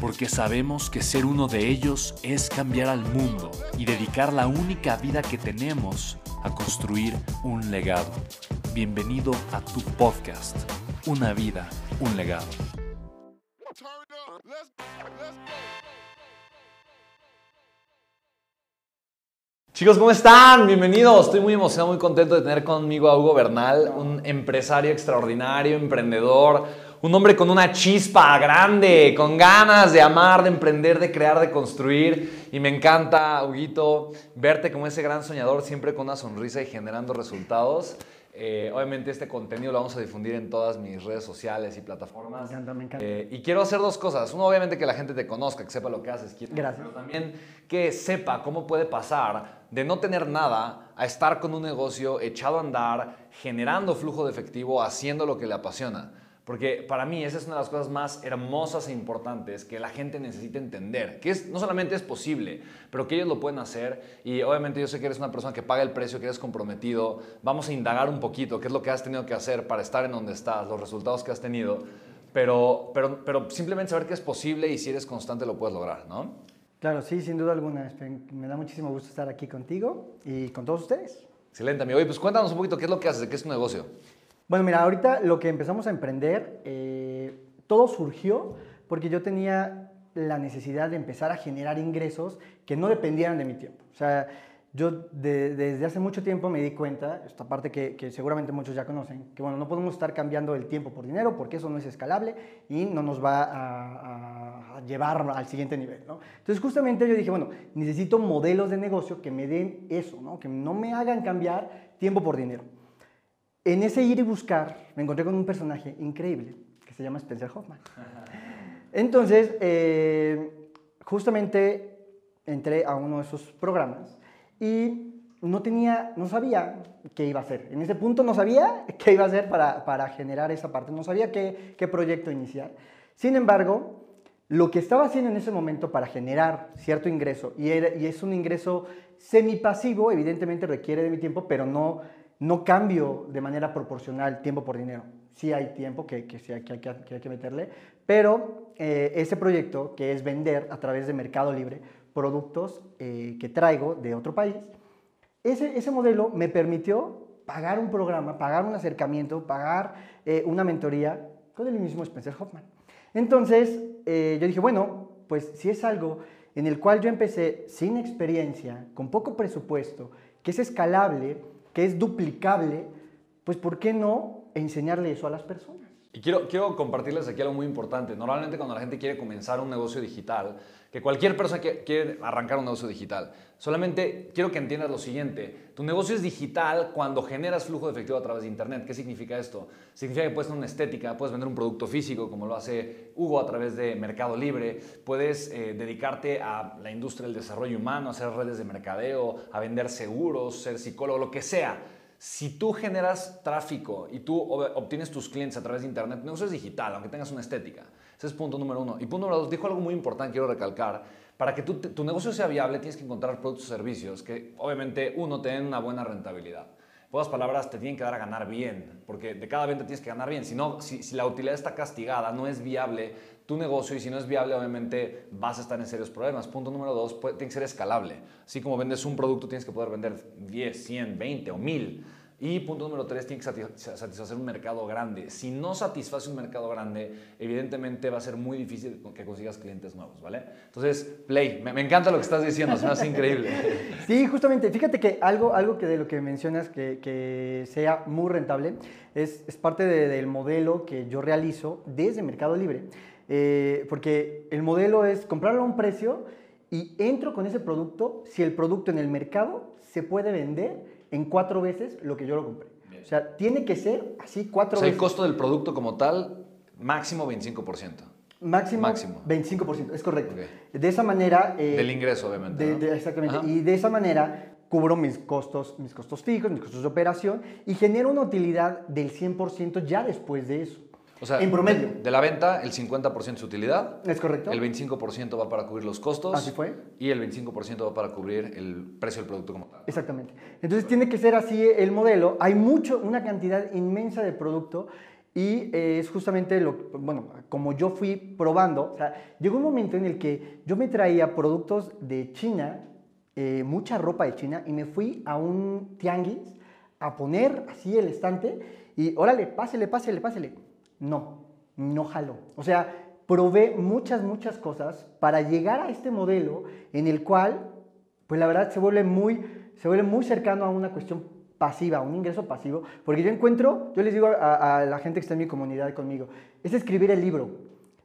porque sabemos que ser uno de ellos es cambiar al mundo y dedicar la única vida que tenemos a construir un legado. Bienvenido a tu podcast, Una vida, un legado. Chicos, ¿cómo están? Bienvenidos. Estoy muy emocionado, muy contento de tener conmigo a Hugo Bernal, un empresario extraordinario, emprendedor, un hombre con una chispa grande, con ganas de amar, de emprender, de crear, de construir. Y me encanta, Huguito, verte como ese gran soñador, siempre con una sonrisa y generando resultados. Eh, obviamente este contenido lo vamos a difundir en todas mis redes sociales y plataformas. Me encanta, me encanta. Eh, y quiero hacer dos cosas. Uno, obviamente que la gente te conozca, que sepa lo que haces. Gracias. Pero también que sepa cómo puede pasar de no tener nada a estar con un negocio echado a andar, generando flujo de efectivo, haciendo lo que le apasiona. Porque para mí esa es una de las cosas más hermosas e importantes que la gente necesita entender, que es, no solamente es posible, pero que ellos lo pueden hacer y obviamente yo sé que eres una persona que paga el precio, que eres comprometido, vamos a indagar un poquito qué es lo que has tenido que hacer para estar en donde estás, los resultados que has tenido, pero, pero, pero simplemente saber que es posible y si eres constante lo puedes lograr, ¿no? Claro, sí, sin duda alguna. Me da muchísimo gusto estar aquí contigo y con todos ustedes. Excelente, amigo. Oye, pues cuéntanos un poquito qué es lo que haces, qué es tu negocio. Bueno, mira, ahorita lo que empezamos a emprender, eh, todo surgió porque yo tenía la necesidad de empezar a generar ingresos que no dependieran de mi tiempo. O sea, yo desde hace mucho tiempo me di cuenta, esta parte que, seguramente muchos ya conocen, que bueno, no podemos estar cambiando el tiempo por dinero porque eso no es escalable y no nos va a, a llevar al siguiente nivel. ¿no? Entonces justamente yo dije, bueno, necesito modelos de negocio que me den eso, ¿no? que no me hagan cambiar tiempo por dinero. En ese ir y buscar, me encontré con un personaje increíble que se llama Spencer Hoffman. Entonces, eh, justamente entré a uno de esos programas y no tenía, no sabía qué iba a hacer. En ese punto no sabía qué iba a hacer para, para generar esa parte, no sabía qué, qué proyecto iniciar. Sin embargo, lo que estaba haciendo en ese momento para generar cierto ingreso, y, y es un ingreso semipasivo, evidentemente requiere de mi tiempo, pero no no cambio de manera proporcional tiempo por dinero. Sí hay tiempo que, que, hay, que, hay, que meterle, pero eh, ese proyecto que es vender a través de Mercado Libre productos eh, que traigo de otro país, ese, ese modelo me permitió pagar un programa, pagar un acercamiento, pagar eh, una mentoría con el mismo Spencer Hoffman. Entonces yo dije, bueno, pues si es algo en el cual yo empecé sin experiencia, con poco presupuesto, que es escalable, que es duplicable, pues ¿por qué no enseñarle eso a las personas? Y quiero, quiero compartirles aquí algo muy importante. Normalmente cuando la gente quiere comenzar un negocio digital, que cualquier persona que quiere arrancar un negocio digital, solamente quiero que entiendas lo siguiente. Tu negocio es digital cuando generas flujo de efectivo a través de Internet. ¿Qué significa esto? Significa que puedes tener una estética, puedes vender un producto físico como lo hace Hugo a través de Mercado Libre, puedes eh, dedicarte a la industria del desarrollo humano, hacer redes de mercadeo, a vender seguros, ser psicólogo, lo que sea si tú generas tráfico y tú obtienes tus clientes a través de Internet, no negocio es digital, aunque tengas una estética. Ese es punto número uno. Y punto número dos, dijo algo muy importante, quiero recalcar. Para que tu, negocio sea viable, tienes que encontrar productos o servicios que, obviamente, uno, te una buena rentabilidad. Pocas palabras, te tienen que dar a ganar bien, porque de cada venta tienes que ganar bien. Si, no, si, si la utilidad está castigada, no es viable tu negocio y si no es viable, obviamente vas a estar en serios problemas. Punto número dos, tiene que ser escalable. Así como vendes un producto, tienes que poder vender 10, 100, 20 o 1000. Y punto número tres, tiene que satisfacer un mercado grande. Si no satisface un mercado grande, evidentemente va a ser muy difícil que consigas clientes nuevos, ¿vale? Entonces, Play, me, encanta lo que estás diciendo, se me increíble. Sí, justamente, fíjate que algo, algo que de lo que mencionas que, que sea muy rentable es, es parte del modelo que yo realizo desde Mercado Libre. Eh, porque el modelo es comprarlo a un precio y entro con ese producto si el producto en el mercado se puede vender en cuatro veces lo que yo lo compré. O sea, tiene que ser así cuatro o sea, veces. el costo del producto como tal, máximo 25%. Máximo, máximo. 25%, es correcto. De esa manera... Eh, del ingreso, obviamente. exactamente. Y de esa manera cubro mis costos, mis costos fijos, mis costos de operación y genero una utilidad del 100% ya después de eso. O sea, en promedio. De, la venta, el 50% es utilidad. Es correcto. El 25% va para cubrir los costos. Así fue. Y el 25% va para cubrir el precio del producto como tal. Exactamente. Entonces tiene que ser así el modelo. Hay mucho, una cantidad inmensa de producto y eh, es justamente lo, bueno, como yo fui probando, o sea, llegó un momento en el que yo me traía productos de China, eh, mucha ropa de China, y me fui a un tianguis a poner así el estante y órale, pásele, pásele, pásele no, no jaló. O sea, probé muchas, muchas cosas para llegar a este modelo en el cual, pues la verdad se vuelve muy, se vuelve muy cercano a una cuestión pasiva, un ingreso pasivo, porque yo encuentro, yo les digo a, la gente que está en mi comunidad conmigo, es escribir el libro,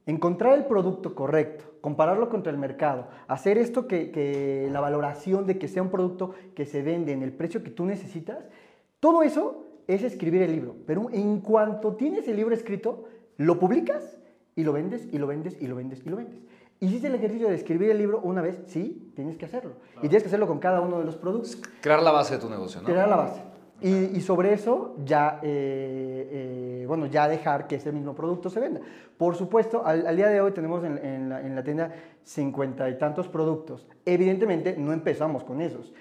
encontrar el producto correcto, compararlo contra el mercado, hacer esto que, que la valoración de que sea un producto que se vende en el precio que tú necesitas, todo eso es escribir el libro. Pero en cuanto tienes el libro escrito, lo publicas y lo vendes y lo vendes y lo vendes y lo vendes. Hiciste el ejercicio de escribir el libro una vez, sí, tienes que hacerlo. Y tienes que hacerlo con cada uno de los productos. Crear la base de tu negocio, ¿no? Crear la base. Y, sobre eso ya, eh, eh, bueno, ya dejar que ese mismo producto se venda. Por supuesto, al, día de hoy tenemos en, en, la, en la tienda cincuenta y tantos productos. Evidentemente no empezamos con esos.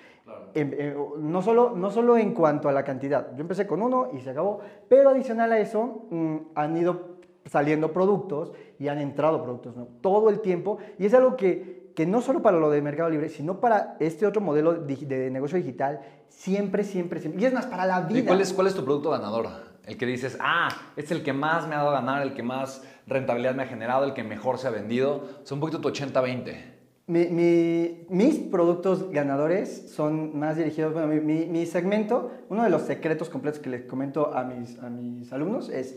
Eh, no, solo, no solo en cuanto a la cantidad, yo empecé con uno y se acabó, pero adicional a eso mm, han ido saliendo productos y han entrado productos todo el tiempo y es algo que, que, no solo para lo de Mercado Libre, sino para este otro modelo de, negocio digital, siempre, siempre, siempre. Y es más, para la vida. ¿Y cuál es, cuál es tu producto ganador? El que dices, ah, es el que más me ha dado a ganar, el que más rentabilidad me ha generado, el que mejor se ha vendido. Es un poquito tu 80-20 mis productos ganadores son más dirigidos, bueno, mi, segmento, uno de los secretos completos que les comento a mis, a mis alumnos es,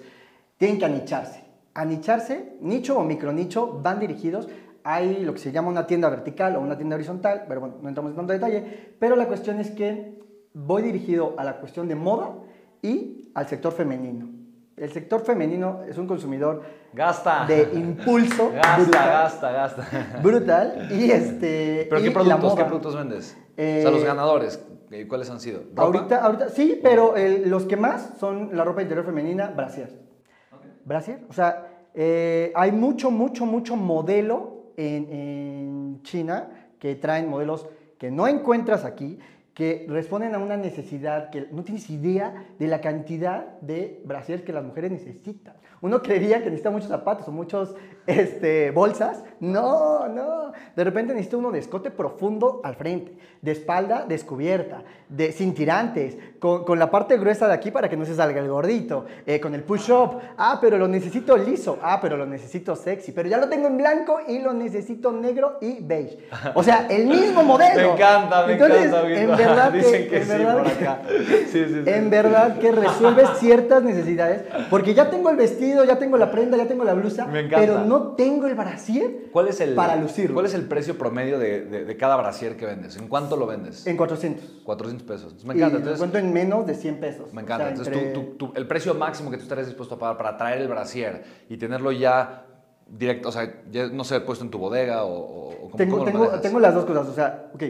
tienen que anicharse. Anicharse, nicho o micronicho, van dirigidos. Hay lo que se llama una tienda vertical o una tienda horizontal, pero bueno, no entramos en tanto detalle, pero la cuestión es que voy dirigido a la cuestión de moda y al sector femenino. El sector femenino es un consumidor gasta. de impulso. Gasta, brutal, gasta, gasta. Brutal. Y este. ¿Pero qué productos, qué productos vendes? o sea, los eh, ganadores, eh, ¿cuáles han sido? Ahorita, ahorita, sí, pero los que más son la ropa interior femenina, brasier. Okay. O sea, eh, hay mucho, mucho, mucho modelo en, en China que traen modelos que no encuentras aquí que responden a una necesidad que no tienes idea de la cantidad de brasier que las mujeres necesitan. Uno creería que necesita muchos zapatos o muchos este, bolsas. No, no. De repente necesita uno de escote profundo al frente, de espalda descubierta, de, sin tirantes, con, la parte gruesa de aquí para que no se salga el gordito, eh, con el push-up. Ah, pero lo necesito liso. Ah, pero lo necesito sexy. Pero ya lo tengo en blanco y lo necesito negro y beige. O sea, el mismo modelo. me encanta, me encanta. En verdad Dicen que, en verdad, sí, sí, En verdad que resuelves ciertas necesidades. Porque ya tengo el vestido, ya tengo la prenda, ya tengo la blusa. Me encanta. Pero no tengo el brasier ¿Cuál es el, para lucirlo. ¿Cuál es el precio promedio de, de, cada brasier que vendes? ¿En cuánto lo vendes? En 400. 400 pesos. Me encanta. Y cuento en menos de 100 pesos. Me encanta. Entonces, el precio máximo que tú estarías dispuesto a pagar para traer el brasier y tenerlo ya directo, o sea, ya no sé, puesto en tu bodega o, tengo, tengo, tengo, las dos cosas. O sea, ok.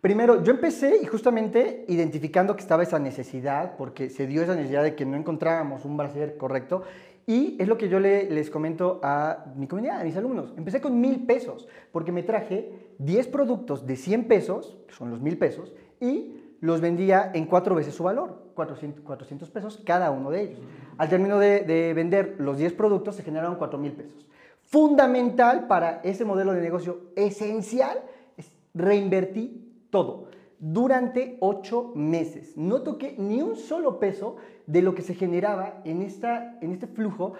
Primero, yo empecé y justamente identificando que estaba esa necesidad, porque se dio esa necesidad de que no encontrábamos un brasier correcto, y es lo que yo les comento a mi comunidad, a mis alumnos. Empecé con mil pesos, porque me traje 10 productos de 100 pesos, que son los mil pesos, y los vendía en cuatro veces su valor, 400, 400 pesos cada uno de ellos. Al término de, vender los 10 productos se generaron 4 mil pesos. Fundamental para ese modelo de negocio, esencial, es reinvertir todo. Durante ocho meses. No toqué ni un solo peso de lo que se generaba en, esta, en este flujo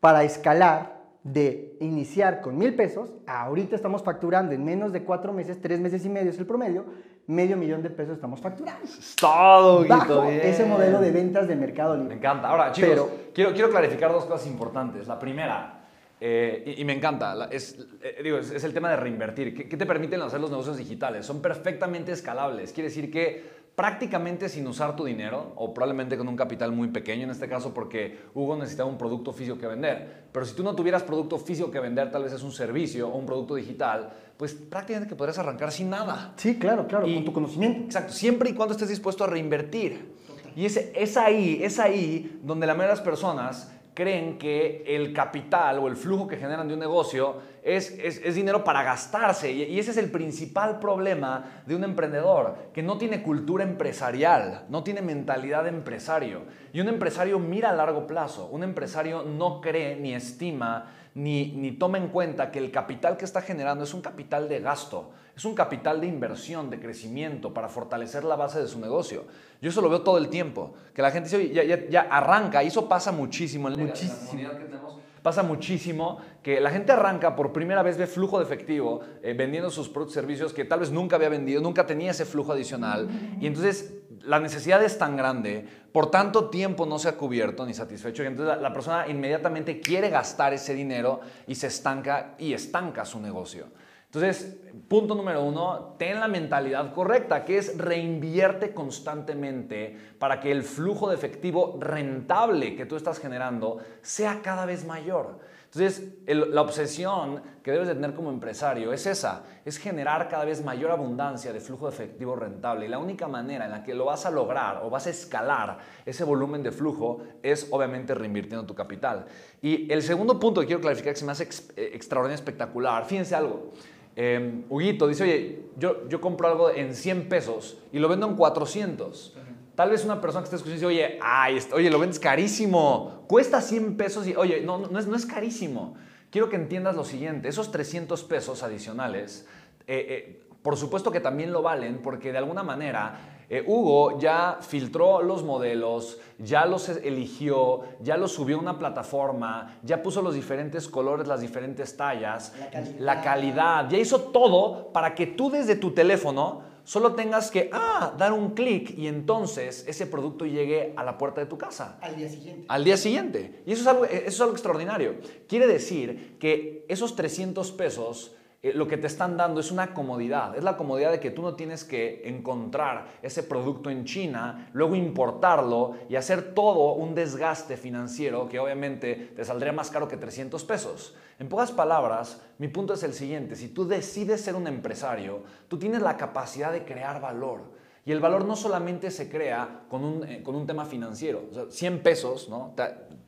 para escalar de iniciar con mil pesos, ahorita estamos facturando en menos de cuatro meses, tres meses y medio es el promedio, medio millón de pesos estamos facturando. Todo, Bajo ese modelo de ventas de Mercado Libre. Me encanta. Ahora, chicos, quiero, quiero clarificar dos cosas importantes. La primera, eh, y, me encanta, es, eh, digo, es, el tema de reinvertir. ¿Qué, ¿Qué te permiten hacer los negocios digitales? Son perfectamente escalables. Quiere decir que prácticamente sin usar tu dinero o probablemente con un capital muy pequeño en este caso porque Hugo necesitaba un producto físico que vender. Pero si tú no tuvieras producto físico que vender, tal vez es un servicio o un producto digital, pues prácticamente que podrías arrancar sin nada. Sí, claro, claro, con tu conocimiento. Exacto, siempre y cuando estés dispuesto a reinvertir. Y es, es ahí, es ahí donde la mayoría de las personas creen que el capital o el flujo que generan de un negocio es, es, dinero para gastarse. Y, ese es el principal problema de un emprendedor, que no tiene cultura empresarial, no tiene mentalidad de empresario. Y un empresario mira a largo plazo, un empresario no cree ni estima ni, ni toma en cuenta que el capital que está generando es un capital de gasto es un capital de inversión, de crecimiento, para fortalecer la base de su negocio. Yo eso lo veo todo el tiempo, que la gente dice, ya, ya, arranca, y eso pasa muchísimo en la comunidad que tenemos. Pasa muchísimo que la gente arranca por primera vez, ve flujo de efectivo, eh, vendiendo sus productos y servicios que tal vez nunca había vendido, nunca tenía ese flujo adicional. Y entonces la necesidad es tan grande, por tanto tiempo no se ha cubierto ni satisfecho, y entonces la persona inmediatamente quiere gastar ese dinero y se estanca y estanca su negocio. Entonces, punto número uno, ten la mentalidad correcta, que es reinvierte constantemente para que el flujo de efectivo rentable que tú estás generando sea cada vez mayor. Entonces, la obsesión que debes de tener como empresario es esa, es generar cada vez mayor abundancia de flujo de efectivo rentable. Y la única manera en la que lo vas a lograr o vas a escalar ese volumen de flujo es obviamente reinvirtiendo tu capital. Y el segundo punto que quiero clarificar que se me hace eh, extraordinario espectacular, fíjense algo. Eh, Huguito dice, oye, yo, yo compro algo en 100 pesos y lo vendo en 400. Tal vez una persona que esté escuchando dice, oye, ay, oye, lo vendes carísimo, cuesta 100 pesos y, oye, no, no, es, no es carísimo. Quiero que entiendas lo siguiente, esos 300 pesos adicionales, eh, eh, por supuesto que también lo valen porque de alguna manera eh, Hugo ya filtró los modelos, ya los eligió, ya los subió a una plataforma, ya puso los diferentes colores, las diferentes tallas, la calidad, ya hizo todo para que tú desde tu teléfono solo tengas que ah, dar un clic y entonces ese producto llegue a la puerta de tu casa. Al día siguiente. Al día siguiente. Y eso es algo, eso es algo extraordinario. Quiere decir que esos 300 pesos eh, lo que te están dando es una comodidad. Es la comodidad de que tú no tienes que encontrar ese producto en China, luego importarlo y hacer todo un desgaste financiero que obviamente te saldría más caro que 300 pesos. En pocas palabras, mi punto es el siguiente. Si tú decides ser un empresario, tú tienes la capacidad de crear valor. Y el valor no solamente se crea con un, eh, con un tema financiero. O sea, 100 pesos, ¿no?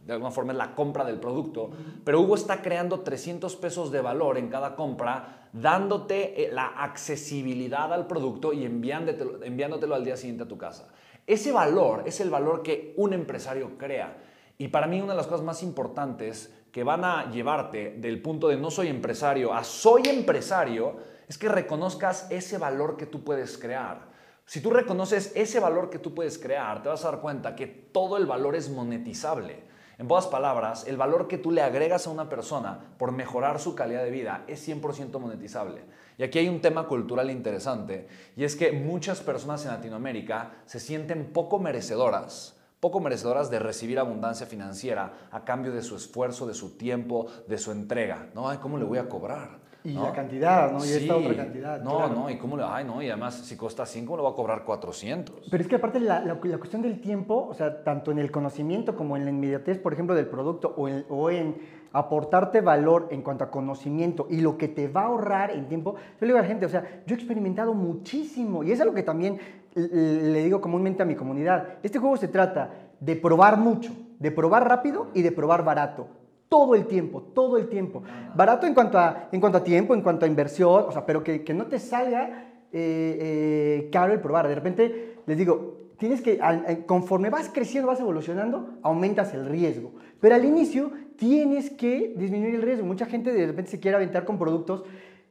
De alguna forma es la compra del producto, pero Hugo está creando 300 pesos de valor en cada compra, dándote eh, la accesibilidad al producto y enviándotelo, enviándotelo al día siguiente a tu casa. Ese valor es el valor que un empresario crea. Y para mí una de las cosas más importantes que van a llevarte del punto de no soy empresario a soy empresario es que reconozcas ese valor que tú puedes crear. Si tú reconoces ese valor que tú puedes crear, te vas a dar cuenta que todo el valor es monetizable. En pocas palabras, el valor que tú le agregas a una persona por mejorar su calidad de vida es 100% monetizable. Y aquí hay un tema cultural interesante, y es que muchas personas en Latinoamérica se sienten poco merecedoras, poco merecedoras de recibir abundancia financiera a cambio de su esfuerzo, de su tiempo, de su entrega. No, ay, ¿cómo le voy a cobrar? Y la cantidad, ¿no? Y esta otra cantidad. No, no, y cómo le, ay, no, y además si cuesta 5, le va a cobrar 400. Pero es que aparte la, la, cuestión del tiempo, o sea, tanto en el conocimiento como en la inmediatez, por ejemplo, del producto o en, o en aportarte valor en cuanto a conocimiento y lo que te va a ahorrar en tiempo, yo le digo a la gente, o sea, yo he experimentado muchísimo y es algo que también le digo comúnmente a mi comunidad. Este juego se trata de probar mucho, de probar rápido y de probar barato todo el tiempo, todo el tiempo. Barato en cuanto a, en cuanto a tiempo, en cuanto a inversión, o sea, pero que, que no te salga eh, eh, caro el probar. De repente, les digo, tienes que, conforme vas creciendo, vas evolucionando, aumentas el riesgo. Pero al inicio tienes que disminuir el riesgo. Mucha gente de repente se quiere aventar con productos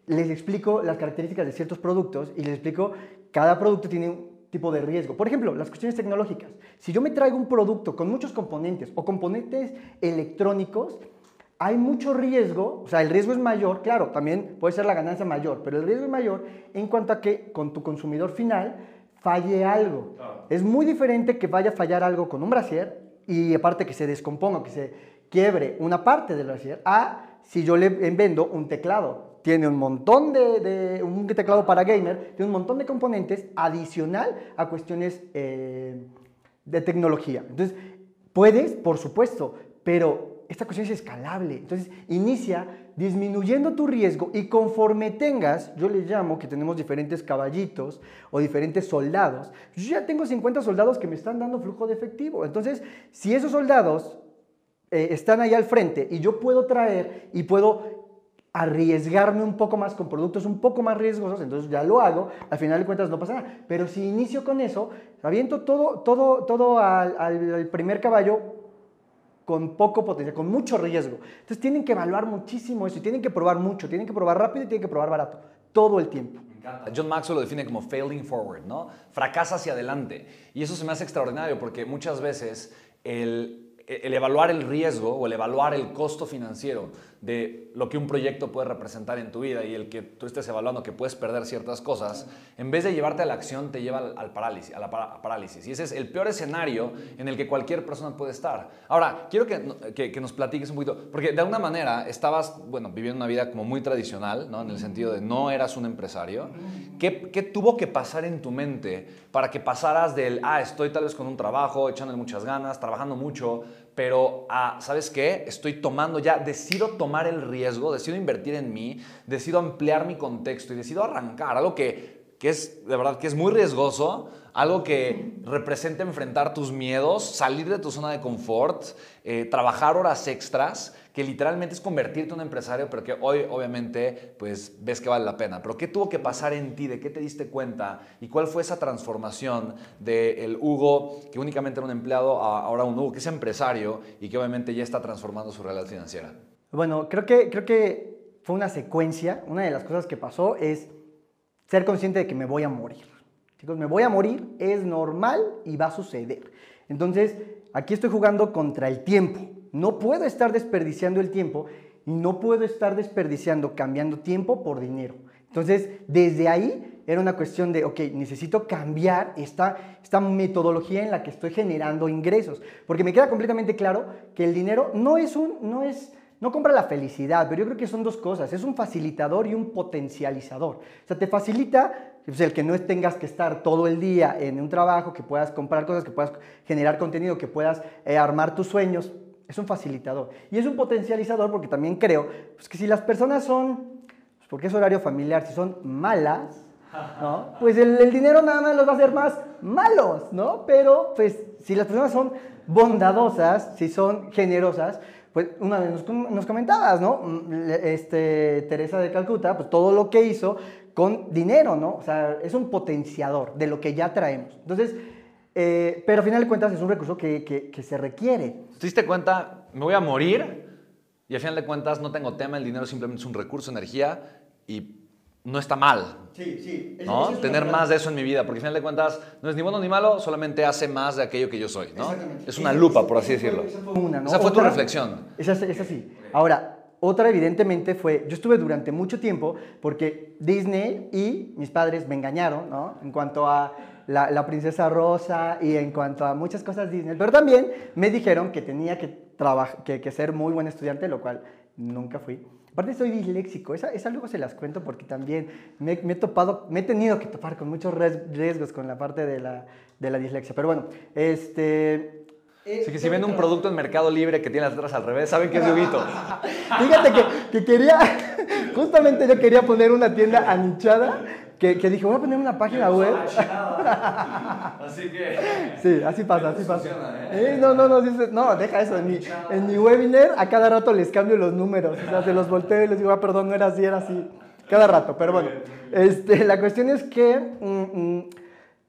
les explico las características de ciertos productos y les explico cada producto tiene tipo de riesgo. Por ejemplo, las cuestiones tecnológicas. Si yo me traigo un producto con muchos componentes o componentes electrónicos, hay mucho riesgo, o sea, el riesgo es mayor, claro, también puede ser la ganancia mayor, pero el riesgo es mayor en cuanto a que con tu consumidor final falle algo. Es muy diferente que vaya a fallar algo con un brasier y aparte que se descomponga, que se quiebre una parte del brasier, a si yo le vendo un teclado. Tiene un montón de, un teclado para gamer, tiene un montón de componentes adicional a cuestiones eh, de tecnología. Entonces, puedes, por supuesto, pero esta cuestión es escalable. Entonces, inicia disminuyendo tu riesgo y conforme tengas, yo le llamo que tenemos diferentes caballitos o diferentes soldados. Yo ya tengo 50 soldados que me están dando flujo de efectivo. Entonces, si esos soldados eh, están ahí al frente y yo puedo traer y puedo arriesgarme un poco más con productos un poco más riesgosos, entonces ya lo hago, al final de cuentas no pasa nada. Pero si inicio con eso, aviento todo, todo, todo al primer caballo con poco potencial, con mucho riesgo. Entonces tienen que evaluar muchísimo eso y tienen que probar mucho, tienen que probar rápido y tienen que probar barato, todo el tiempo. John Maxwell lo define como failing forward, ¿no? Fracasa hacia adelante. Y eso se me hace extraordinario porque muchas veces el, el evaluar el riesgo o el evaluar el costo financiero de lo que un proyecto puede representar en tu vida y el que tú estés evaluando que puedes perder ciertas cosas, en vez de llevarte a la acción, te lleva al, parálisis, a la parálisis. Y ese es el peor escenario en el que cualquier persona puede estar. Ahora, quiero que, que, nos platiques un poquito, porque de alguna manera estabas, bueno, viviendo una vida como muy tradicional, ¿no? En el sentido de no eras un empresario. ¿Qué, ¿Qué tuvo que pasar en tu mente para que pasaras del, ah, estoy tal vez con un trabajo, echándole muchas ganas, trabajando mucho, pero ah, ¿sabes qué? Estoy tomando ya, decido tomar el riesgo, decido invertir en mí, decido ampliar mi contexto y decido arrancar algo que, que es, de verdad, que es muy riesgoso, algo que representa enfrentar tus miedos, salir de tu zona de confort, eh, trabajar horas extras que literalmente es convertirte en un empresario, pero que hoy obviamente pues ves que vale la pena. Pero ¿qué tuvo que pasar en ti? ¿De qué te diste cuenta? ¿Y cuál fue esa transformación del Hugo, que únicamente era un empleado, a ahora un Hugo que es empresario y que obviamente ya está transformando su realidad financiera? Bueno, creo que, creo que fue una secuencia. Una de las cosas que pasó es ser consciente de que me voy a morir. Chicos, me voy a morir, es normal y va a suceder. Entonces, aquí estoy jugando contra el tiempo. No puedo estar desperdiciando el tiempo y no puedo estar desperdiciando, cambiando tiempo por dinero. Entonces, desde ahí era una cuestión de, ok, necesito cambiar esta, esta metodología en la que estoy generando ingresos. Porque me queda completamente claro que el dinero no es un, no es, no compra la felicidad, pero yo creo que son dos cosas. Es un facilitador y un potencializador. O sea, te facilita pues, el que no tengas que estar todo el día en un trabajo, que puedas comprar cosas, que puedas generar contenido, que puedas eh, armar tus sueños es un facilitador. Y es un potencializador porque también creo pues, que si las personas son, pues, porque es horario familiar, si son malas, ¿no? pues el, dinero nada más los va a hacer más malos, ¿no? Pero pues si las personas son bondadosas, si son generosas, pues una vez nos, nos comentabas, ¿no? Mm, este, Teresa de Calcuta, pues todo lo que hizo con dinero, ¿no? O sea, es un potenciador de lo que ya traemos. Entonces, eh, pero al final de cuentas es un recurso que, que, se requiere. ¿Te diste cuenta? Me voy a morir y al final de cuentas no tengo tema, el dinero simplemente es un recurso, energía y no está mal. Sí, sí. ¿no? Tener más de eso en mi vida, porque al final de cuentas no es ni bueno ni malo, solamente hace más de aquello que yo soy, ¿no? Es una lupa, por así decirlo. esa fue, una, ¿no? esa fue tu reflexión. Esa, esa sí. Ahora, otra evidentemente fue, yo estuve durante mucho tiempo porque Disney y mis padres me engañaron, ¿no? En cuanto a la, princesa rosa y en cuanto a muchas cosas Disney. Pero también me dijeron que tenía que, que, que ser muy buen estudiante, lo cual nunca fui. Aparte soy disléxico, esa, esa luego se las cuento porque también me, he topado, me he tenido que topar con muchos riesgos con la parte de la, de la dislexia. Pero bueno, este, Así que si ven un producto en Mercado Libre que tiene las letras al revés, saben que es Yuguito. Fíjate que, que, quería, justamente yo quería poner una tienda anichada que, que dije, voy a poner una página web. así que. Sí, así pasa, así pasa. ¿eh? ¿eh? no, no, no, no, deja eso. En mi, en mi webinar a cada rato les cambio los números. O sea, se los volteo y les digo, ah, perdón, no era así, era así. Cada rato, pero bueno. Este, la cuestión es que. Mm, mm,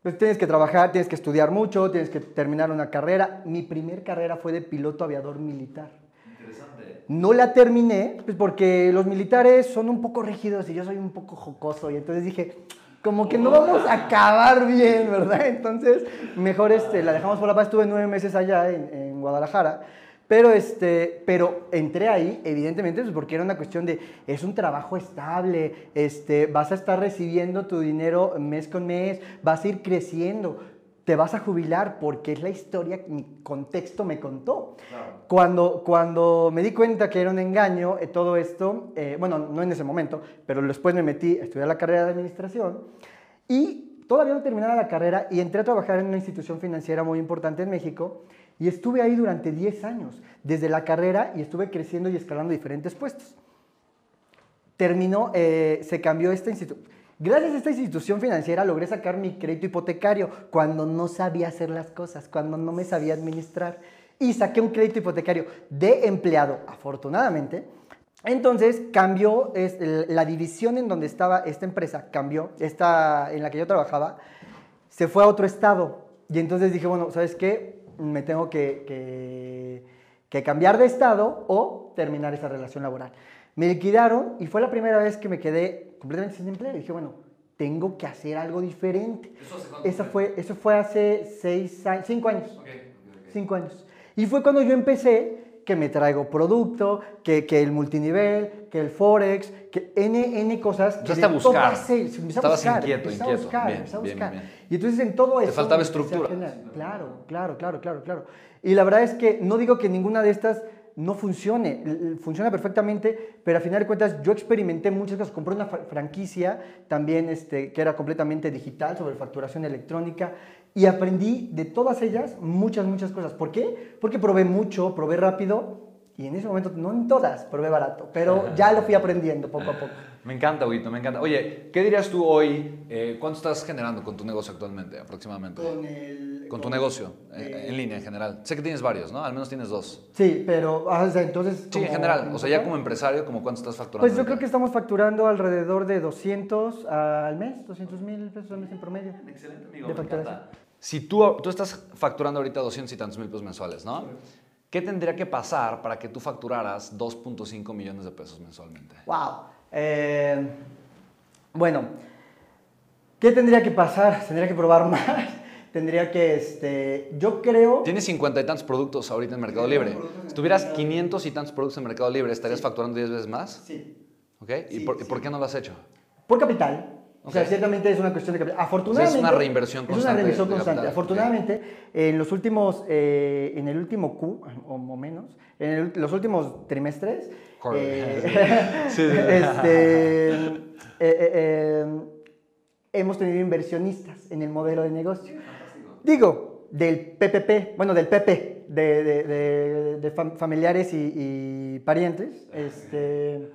pues tienes que trabajar, tienes que estudiar mucho, tienes que terminar una carrera. Mi primer carrera fue de piloto aviador militar. No la terminé, pues porque los militares son un poco rígidos y yo soy un poco jocoso. Y entonces dije, como que no vamos a acabar bien, ¿verdad? Entonces, mejor este, la dejamos por la paz. Estuve nueve meses allá en, en Guadalajara. Pero, este, pero entré ahí, evidentemente, pues porque era una cuestión de, es un trabajo estable, este, vas a estar recibiendo tu dinero mes con mes, vas a ir creciendo, te vas a jubilar, porque es la historia que mi contexto me contó. Cuando, cuando me di cuenta que era un engaño eh, todo esto, eh, bueno, no en ese momento, pero después me metí a estudiar la carrera de administración y todavía no terminaba la carrera y entré a trabajar en una institución financiera muy importante en México y estuve ahí durante 10 años, desde la carrera, y estuve creciendo y escalando diferentes puestos. Terminó, eh, se cambió esta institución. Gracias a esta institución financiera logré sacar mi crédito hipotecario cuando no sabía hacer las cosas, cuando no me sabía administrar. Y saqué un crédito hipotecario de empleado, afortunadamente. Entonces cambió la división en donde estaba esta empresa, cambió, esta en la que yo trabajaba, se fue a otro estado. Y entonces dije, bueno, ¿sabes qué? me tengo que, que, cambiar de estado o terminar esa relación laboral. Me liquidaron y fue la primera vez que me quedé completamente sin empleo. Y dije, bueno, tengo que hacer algo diferente. ¿Eso, fue, eso fue hace seis, cinco años. Cinco años. Y fue cuando yo empecé que me traigo producto, que, que, el multinivel, que el forex, que N, N cosas. Empezaste a buscar. Estabas inquieto, inquieto. A buscar, bien, a buscar. Y entonces en todo eso... Te faltaba estructura. Claro, claro, claro, claro, claro. Y la verdad es que no digo que ninguna de estas no funcione, funciona perfectamente, pero a final de cuentas yo experimenté muchas cosas. Compré una franquicia también este, que era completamente digital sobre facturación electrónica y aprendí de todas ellas muchas, muchas cosas. ¿Por qué? Porque probé mucho, probé rápido y en ese momento, no en todas, probé barato, pero ya lo fui aprendiendo poco a poco. Me encanta, Huguito, me encanta. Oye, ¿qué dirías tú hoy? Eh, ¿Cuánto estás generando con tu negocio actualmente, aproximadamente? Con el... Con tu negocio, en línea en general. Sé que tienes varios, ¿no? Al menos tienes dos. Sí, pero, ah, o sea, entonces... Sí, en general. O sea, ya como empresario, ¿como cuánto estás facturando? Pues yo creo que estamos facturando alrededor de 200 al mes, 200 mil pesos al mes en promedio. Excelente, amigo. De si tú, tú estás facturando ahorita 200 y tantos mil pesos mensuales, ¿no? ¿Qué tendría que pasar para que tú facturaras 2.5 millones de pesos mensualmente? ¡Wow! Eh, bueno, ¿qué tendría que pasar? Tendría que probar más. Tendría que, este, yo creo... Tienes 50 y tantos productos ahorita en Mercado Libre. Si tuvieras 500 y tantos productos en Mercado Libre, ¿estarías facturando 10 veces más? Sí. ¿Ok? ¿Y por, por, qué no lo has hecho? Por capital. O sea, ciertamente es una cuestión de capital. Afortunadamente. es una reinversión constante. Es una reinversión constante. Afortunadamente, en los últimos, eh, en el último Q, o menos, en los últimos trimestres, eh, este, eh, hemos tenido inversionistas en el modelo de negocio. Digo, del PPP, bueno, del PP, de, familiares y, parientes. Este,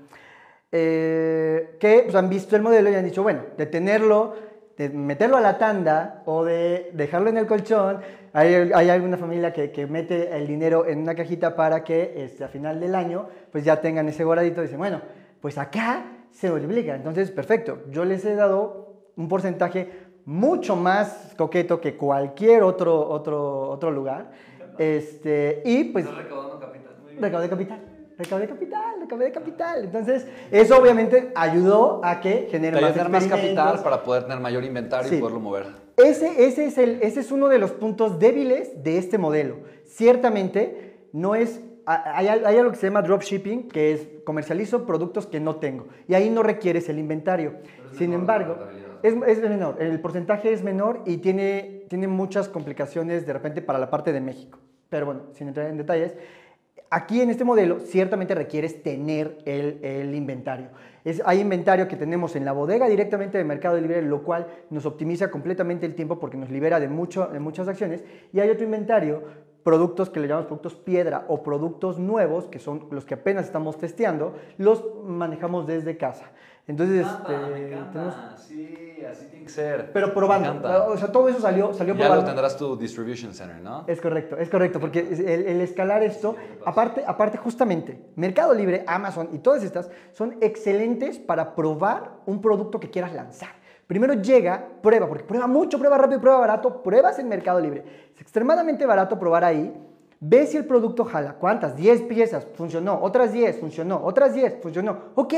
eh, que pues, han visto el modelo y han dicho, bueno, de tenerlo, de meterlo a la tanda o de dejarlo en el colchón, hay, alguna familia que, mete el dinero en una cajita para que este, a final del año pues ya tengan ese guardadito y dicen, bueno, pues acá se multiplica. Entonces, perfecto, yo les he dado un porcentaje mucho más coqueto que cualquier otro, otro, otro lugar. Este, y pues... Recaudando capital. capital recaudé capital, recaudé capital. Entonces, eso obviamente ayudó a que genere más, más capital para poder tener mayor inventario y poderlo mover. Ese, ese, es el, ese es uno de los puntos débiles de este modelo. Ciertamente, no es hay, hay, algo que se llama dropshipping, que es comercializo productos que no tengo. Y ahí no requieres el inventario. Sin embargo, es, es, menor. El porcentaje es menor y tiene, tiene muchas complicaciones de repente para la parte de México. Pero bueno, sin entrar en detalles. Aquí en este modelo ciertamente requieres tener el, inventario. Es, hay inventario que tenemos en la bodega directamente de Mercado Libre, lo cual nos optimiza completamente el tiempo porque nos libera de, mucho, de muchas acciones. Y hay otro inventario, productos que le llamamos productos piedra o productos nuevos, que son los que apenas estamos testeando, los manejamos desde casa. Entonces, este, Tenemos... Sí, así tiene que ser. Pero probando. O sea, todo eso salió, salió ya lo tendrás tu distribution center, ¿no? Es correcto, es correcto, porque el, escalar esto, aparte, aparte justamente, Mercado Libre, Amazon y todas estas son excelentes para probar un producto que quieras lanzar. Primero llega, prueba, porque prueba mucho, prueba rápido, prueba barato, pruebas en Mercado Libre. Es extremadamente barato probar ahí Ve si el producto jala. ¿Cuántas? 10 piezas. Funcionó. Otras 10. Funcionó. Otras 10. Funcionó. Ok,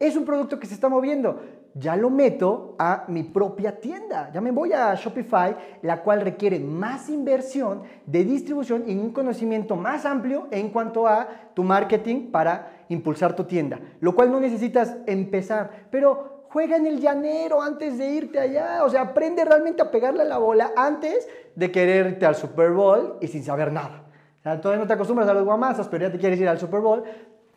es un producto que se está moviendo. Ya lo meto a mi propia tienda. Ya me voy a Shopify, la cual requiere más inversión de distribución y un conocimiento más amplio en cuanto a tu marketing para impulsar tu tienda. Lo cual no necesitas empezar. Pero juega en el llanero antes de irte allá. O sea, aprende realmente a pegarle a la bola antes de querer irte al Super Bowl y sin saber nada. O sea, todavía no te acostumbras a los guamazos, pero ya te quieres ir al Super Bowl.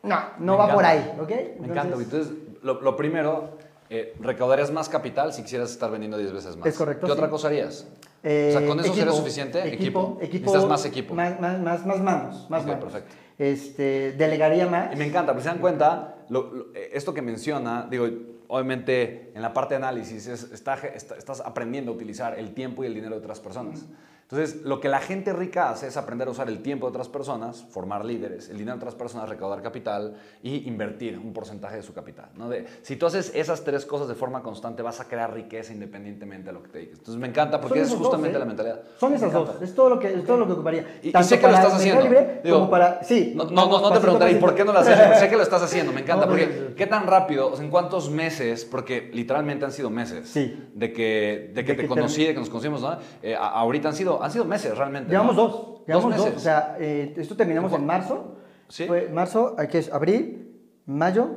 No, no Me va por encanta. ahí, ¿ok? Me encanta. Entonces, lo, lo primero, eh, recaudarías más capital si quisieras estar vendiendo 10 veces más. Es correcto, ¿Qué sí. otra cosa harías? Eh, o sea, ¿con eso equipo, sería suficiente? Equipo, equipo. Necesitas más equipo. Más, más, más, más manos, más Ok, manos. perfecto. Este, delegaría más. Y me encanta, porque se dan cuenta, lo- lo- eh, esto que menciona, digo, obviamente en la parte de análisis es- está- está- estás aprendiendo a utilizar el tiempo y el dinero de otras personas. Entonces, lo que la gente rica hace es aprender a usar el tiempo de otras personas, formar líderes, el dinero de otras personas, recaudar capital y invertir un porcentaje de su capital. ¿no? De, si tú haces esas tres cosas de forma constante, vas a crear riqueza independientemente de lo que te dediques. Entonces, me encanta porque es justamente dos, ¿eh? la mentalidad. Son esas dos. Es todo lo que, es todo lo que ocuparía. Y, y sé que lo estás haciendo. libre Digo, como para. Sí. No, no, vamos no, no te preguntaré, ¿y por qué no lo hecho? Sé que lo estás haciendo, me encanta. Porque, pues, ¿qué tan rápido? O sea, ¿En cuántos meses? Porque literalmente han sido meses. Sí. De que, de que De te que conocí, te- de que nos conocimos, ¿no? Eh, ahorita han sido, han sido meses realmente. Llevamos ¿no? dos. Llevamos dos. meses. O sea, eh, esto terminamos en marzo. Sí. Fue marzo, aquí es abril, mayo.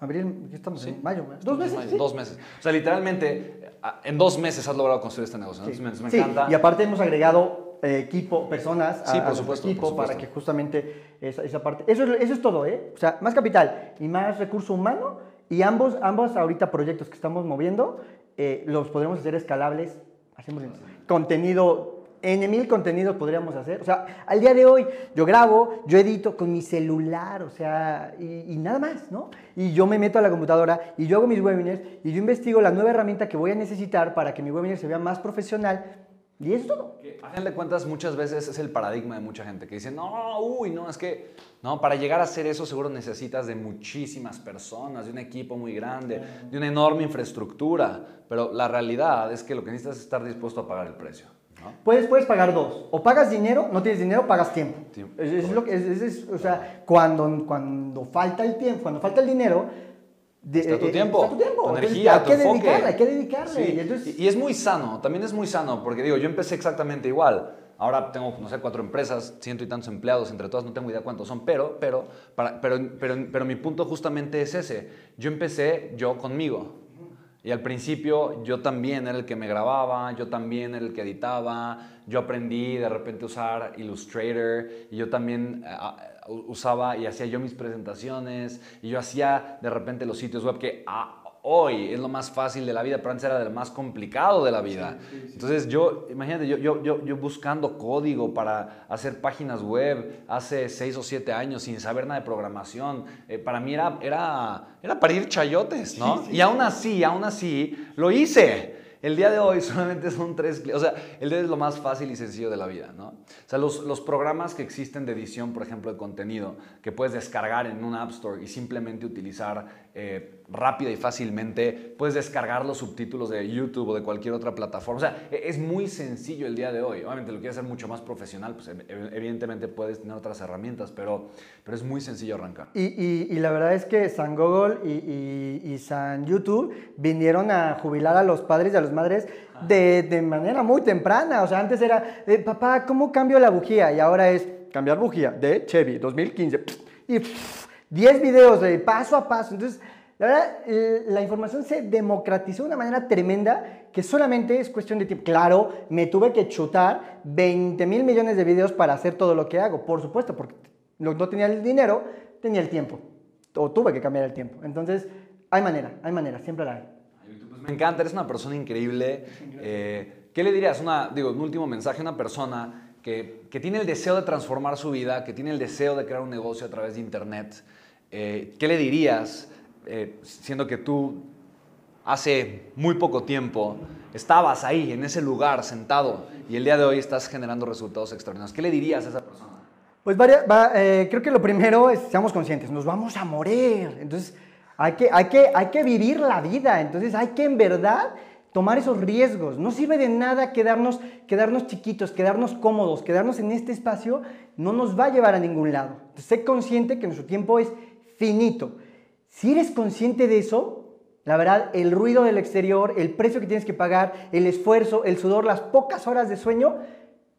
Abril, ¿qué estamos? Sí. en mayo. Dos meses. sí. Dos meses. O sea, literalmente, en dos meses has logrado construir este negocio. ¿no? Sí. Me, me Sí, encanta. Y aparte hemos agregado eh, equipo, personas a, Sí, por a supuesto, equipo por supuesto. para que justamente esa, esa parte. Eso es, eso es todo, ¿eh? O sea, más capital y más recurso humano. Y ambos, ambos ahorita proyectos que estamos moviendo eh, los podremos hacer escalables. Hacemos contenido. En mil contenidos podríamos hacer. O sea, al día de hoy yo grabo, yo edito con mi celular, o sea, y, y nada más, ¿no? Y yo me meto a la computadora y yo hago mis webinars y yo investigo la nueva herramienta que voy a necesitar para que mi webinar se vea más profesional. Y es todo. A final de cuentas, muchas veces es el paradigma de mucha gente que dice, no, uy, no, es que, no, para llegar a hacer eso seguro necesitas de muchísimas personas, de un equipo muy grande, de una enorme infraestructura, pero la realidad es que lo que necesitas es estar dispuesto a pagar el precio. ¿No? Puedes, puedes pagar dos. O pagas dinero, no tienes dinero, pagas tiempo. Tiempo, Es, es lo que, es- es- o sea, cuando, cuando falta el tiempo, cuando falta el dinero, de- Está tu eh, tiempo, está tu tiempo. tu Entonces, energía, hay tu que enfoque. dedicarle, hay que dedicarle. Sí, Y entonces- y es muy sano, también es muy sano, porque digo, yo empecé exactamente igual. Ahora tengo, no sé, cuatro empresas, ciento y tantos empleados, entre todas no tengo idea cuántos son, pero, pero, para- pero, pero, pero mi punto justamente es ese. Yo empecé yo conmigo. Y al principio yo también era el que me grababa, yo también era el que editaba, yo aprendí de repente a usar Illustrator y yo también eh, usaba y hacía yo mis presentaciones y yo hacía de repente los sitios web que ah, hoy es lo más fácil de la vida, pero antes era de lo más complicado de la vida. Entonces yo, imagínate, yo, yo, yo, yo buscando código para hacer páginas web hace seis o siete años sin saber nada de programación, eh, para mí era, era, era parir chayotes, ¿no? Y aún así, aún así, lo hice. El día de hoy solamente son tres. O sea, el día es lo más fácil y sencillo de la vida, ¿no? O sea, los, los programas que existen de edición, por ejemplo, de contenido, que puedes descargar en un App Store y simplemente utilizar eh, rápida y fácilmente, puedes descargar los subtítulos de YouTube o de cualquier otra plataforma. O sea, e- es muy sencillo el día de hoy. Obviamente lo quieres hacer mucho más profesional, pues ev- evidentemente puedes tener otras herramientas, pero, pero es muy sencillo arrancar. Y, y- y la verdad es que San Google y, y- y San YouTube vinieron a jubilar a los padres y a las madres de, de manera muy temprana. O sea, antes era, eh, papá, ¿cómo cambio la bujía? Y ahora es cambiar bujía de Chevy 2015. Y pff, 10 videos de paso a paso. Entonces, la verdad, la información se democratizó de una manera tremenda que solamente es cuestión de tiempo. Claro, me tuve que chutar 20 mil millones de videos para hacer todo lo que hago, por supuesto, porque no no tenía el dinero, tenía el tiempo. O tuve que cambiar el tiempo. Entonces, hay manera, hay manera, siempre la hay. Pues me encanta, eres una persona increíble. Eh, ¿Qué le dirías? Una, digo, un último mensaje a una persona que, que tiene el deseo de transformar su vida, que tiene el deseo de crear un negocio a través de Internet. Eh, ¿Qué le dirías, eh, siendo que tú hace muy poco tiempo estabas ahí, en ese lugar, sentado, y el día de hoy estás generando resultados extraordinarios? ¿Qué le dirías a esa persona? Pues va, eh, creo que lo primero es, seamos conscientes, nos vamos a morir. Entonces, hay que, hay, que, hay que vivir la vida. Entonces, hay que en verdad tomar esos riesgos. No sirve de nada quedarnos, quedarnos chiquitos, quedarnos cómodos, quedarnos en este espacio, no nos va a llevar a ningún lado. sé consciente que nuestro tiempo es finito. Si eres consciente de eso, la verdad, el ruido del exterior, el precio que tienes que pagar, el esfuerzo, el sudor, las pocas horas de sueño,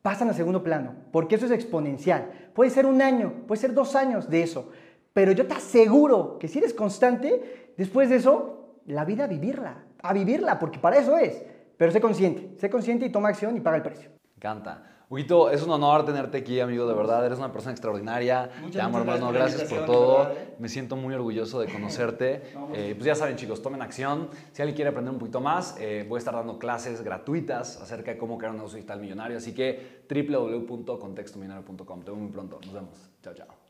pasan a segundo plano, porque eso es exponencial. Puede ser un año, puede ser dos años de eso, pero yo te aseguro que si eres constante, después de eso, la vida a vivirla, a vivirla, porque para eso es. Pero sé consciente, sé consciente y toma acción y paga el precio. Canta. Huguito, es un honor tenerte aquí, amigo, de verdad. Eres una persona extraordinaria. Te amo, hermano. Gracias por todo. Me siento muy orgulloso de conocerte. Eh, pues ya saben, chicos, tomen acción. Si alguien quiere aprender un poquito más, eh, voy a estar dando clases gratuitas acerca de cómo crear un negocio digital millonario. Así que www.contextomillonario.com. Te veo muy pronto. Nos vemos. Chao, chao.